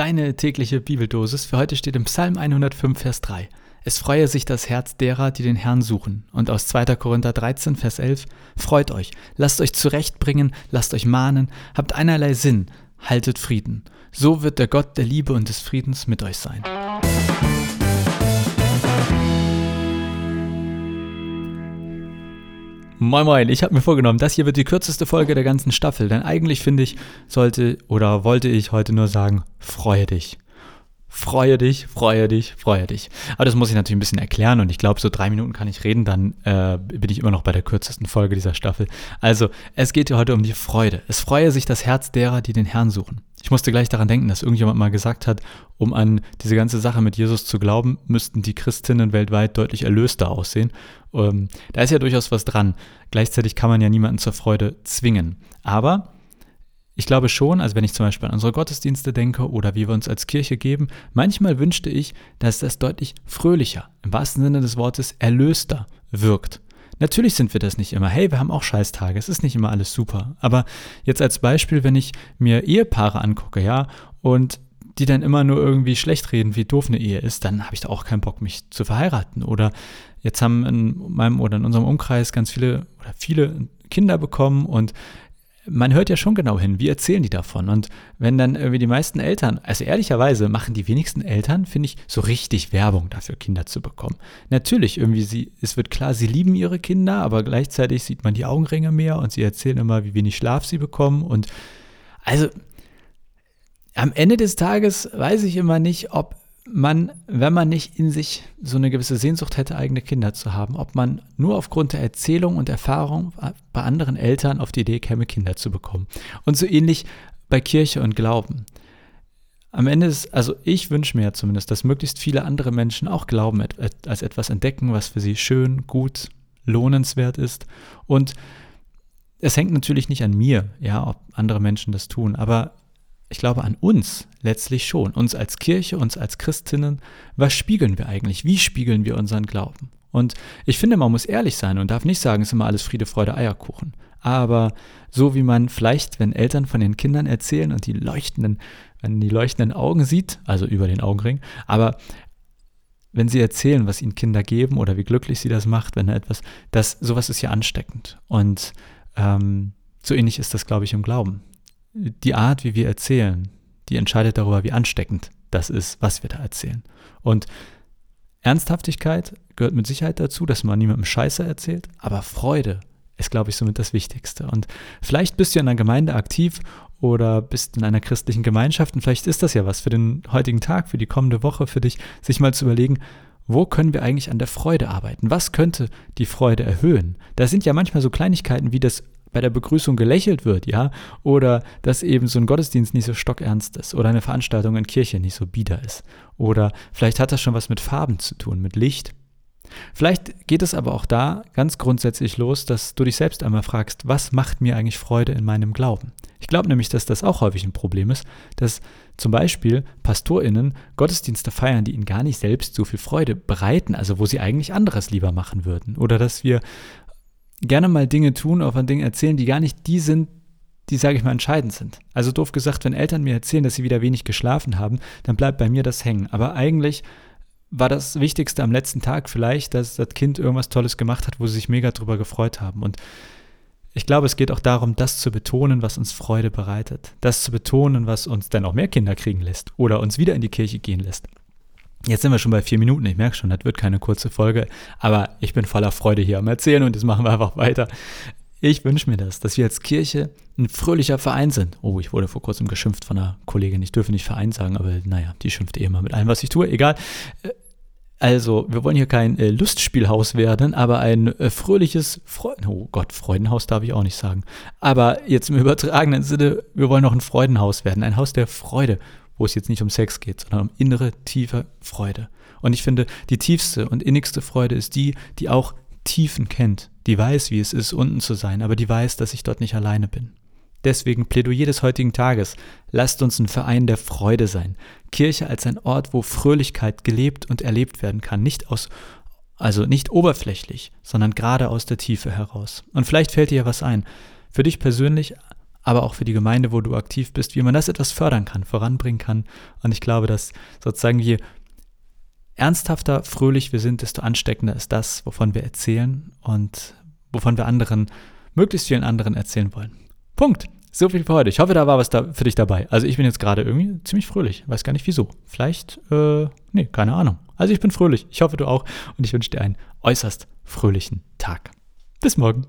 Deine tägliche Bibeldosis für heute steht im Psalm 105, Vers 3. Es freue sich das Herz derer, die den Herrn suchen. Und aus 2. Korinther 13, Vers 11. Freut euch, lasst euch zurechtbringen, lasst euch mahnen, habt einerlei Sinn, haltet Frieden. So wird der Gott der Liebe und des Friedens mit euch sein. Moin Moin, ich habe mir vorgenommen, das hier wird die kürzeste Folge der ganzen Staffel, denn eigentlich finde ich, sollte oder wollte ich heute nur sagen, freue dich. Freue dich, freue dich, freue dich. Aber das muss ich natürlich ein bisschen erklären und ich glaube, so drei Minuten kann ich reden, dann äh, bin ich immer noch bei der kürzesten Folge dieser Staffel. Also, es geht hier heute um die Freude. Es freue sich das Herz derer, die den Herrn suchen. Ich musste gleich daran denken, dass irgendjemand mal gesagt hat, um an diese ganze Sache mit Jesus zu glauben, müssten die Christinnen weltweit deutlich erlöster aussehen. Ähm, da ist ja durchaus was dran. Gleichzeitig kann man ja niemanden zur Freude zwingen. Aber ich glaube schon, also wenn ich zum Beispiel an unsere Gottesdienste denke oder wie wir uns als Kirche geben, manchmal wünschte ich, dass das deutlich fröhlicher, im wahrsten Sinne des Wortes erlöster wirkt. Natürlich sind wir das nicht immer. Hey, wir haben auch Scheißtage. Es ist nicht immer alles super. Aber jetzt als Beispiel, wenn ich mir Ehepaare angucke, ja, und die dann immer nur irgendwie schlecht reden, wie doof eine Ehe ist, dann habe ich da auch keinen Bock, mich zu verheiraten. Oder jetzt haben in meinem oder in unserem Umkreis ganz viele oder viele Kinder bekommen und man hört ja schon genau hin, wie erzählen die davon? Und wenn dann irgendwie die meisten Eltern, also ehrlicherweise machen die wenigsten Eltern, finde ich, so richtig Werbung dafür, Kinder zu bekommen. Natürlich, irgendwie, sie, es wird klar, sie lieben ihre Kinder, aber gleichzeitig sieht man die Augenringe mehr und sie erzählen immer, wie wenig Schlaf sie bekommen. Und also am Ende des Tages weiß ich immer nicht, ob man, wenn man nicht in sich so eine gewisse Sehnsucht hätte, eigene Kinder zu haben, ob man nur aufgrund der Erzählung und Erfahrung bei anderen Eltern auf die Idee käme, Kinder zu bekommen. Und so ähnlich bei Kirche und Glauben. Am Ende ist, also ich wünsche mir zumindest, dass möglichst viele andere Menschen auch Glauben als etwas entdecken, was für sie schön, gut, lohnenswert ist. Und es hängt natürlich nicht an mir, ja, ob andere Menschen das tun, aber ich glaube an uns letztlich schon, uns als Kirche, uns als Christinnen, was spiegeln wir eigentlich? Wie spiegeln wir unseren Glauben? Und ich finde, man muss ehrlich sein und darf nicht sagen, es ist immer alles Friede, Freude, Eierkuchen. Aber so wie man vielleicht, wenn Eltern von den Kindern erzählen und die leuchtenden, wenn die leuchtenden Augen sieht, also über den Augenring, aber wenn sie erzählen, was ihnen Kinder geben oder wie glücklich sie das macht, wenn er etwas, das, sowas ist ja ansteckend. Und ähm, so ähnlich ist das, glaube ich, im Glauben die Art, wie wir erzählen, die entscheidet darüber, wie ansteckend das ist, was wir da erzählen. Und Ernsthaftigkeit gehört mit Sicherheit dazu, dass man niemandem Scheiße erzählt, aber Freude ist, glaube ich, somit das Wichtigste. Und vielleicht bist du in einer Gemeinde aktiv oder bist in einer christlichen Gemeinschaft und vielleicht ist das ja was für den heutigen Tag, für die kommende Woche, für dich, sich mal zu überlegen, wo können wir eigentlich an der Freude arbeiten? Was könnte die Freude erhöhen? Da sind ja manchmal so Kleinigkeiten wie das bei der Begrüßung gelächelt wird, ja, oder dass eben so ein Gottesdienst nicht so stockernst ist oder eine Veranstaltung in Kirche nicht so bieder ist. Oder vielleicht hat das schon was mit Farben zu tun, mit Licht. Vielleicht geht es aber auch da ganz grundsätzlich los, dass du dich selbst einmal fragst, was macht mir eigentlich Freude in meinem Glauben? Ich glaube nämlich, dass das auch häufig ein Problem ist, dass zum Beispiel PastorInnen Gottesdienste feiern, die ihnen gar nicht selbst so viel Freude bereiten, also wo sie eigentlich anderes lieber machen würden. Oder dass wir gerne mal Dinge tun oder von Dingen erzählen, die gar nicht die sind, die, sage ich mal, entscheidend sind. Also doof gesagt, wenn Eltern mir erzählen, dass sie wieder wenig geschlafen haben, dann bleibt bei mir das hängen. Aber eigentlich war das Wichtigste am letzten Tag vielleicht, dass das Kind irgendwas Tolles gemacht hat, wo sie sich mega drüber gefreut haben. Und ich glaube, es geht auch darum, das zu betonen, was uns Freude bereitet. Das zu betonen, was uns dann auch mehr Kinder kriegen lässt oder uns wieder in die Kirche gehen lässt. Jetzt sind wir schon bei vier Minuten. Ich merke schon, das wird keine kurze Folge. Aber ich bin voller Freude hier am Erzählen und jetzt machen wir einfach weiter. Ich wünsche mir das, dass wir als Kirche ein fröhlicher Verein sind. Oh, ich wurde vor kurzem geschimpft von einer Kollegin. Ich dürfe nicht Verein sagen, aber naja, die schimpft eh immer mit allem, was ich tue. Egal. Also, wir wollen hier kein äh, Lustspielhaus werden, aber ein äh, fröhliches, Fre oh Gott, Freudenhaus darf ich auch nicht sagen. Aber jetzt im übertragenen Sinne, wir wollen noch ein Freudenhaus werden, ein Haus der Freude, wo es jetzt nicht um Sex geht, sondern um innere, tiefe Freude. Und ich finde, die tiefste und innigste Freude ist die, die auch Tiefen kennt, die weiß, wie es ist, unten zu sein, aber die weiß, dass ich dort nicht alleine bin. Deswegen Plädoyer des heutigen Tages. Lasst uns ein Verein der Freude sein. Kirche als ein Ort, wo Fröhlichkeit gelebt und erlebt werden kann. Nicht aus, also nicht oberflächlich, sondern gerade aus der Tiefe heraus. Und vielleicht fällt dir ja was ein. Für dich persönlich aber auch für die Gemeinde, wo du aktiv bist, wie man das etwas fördern kann, voranbringen kann. Und ich glaube, dass sozusagen je ernsthafter, fröhlich wir sind, desto ansteckender ist das, wovon wir erzählen und wovon wir anderen, möglichst vielen anderen erzählen wollen. Punkt. So viel für heute. Ich hoffe, da war was da für dich dabei. Also ich bin jetzt gerade irgendwie ziemlich fröhlich. Weiß gar nicht wieso. Vielleicht, äh, nee, keine Ahnung. Also ich bin fröhlich. Ich hoffe, du auch. Und ich wünsche dir einen äußerst fröhlichen Tag. Bis morgen.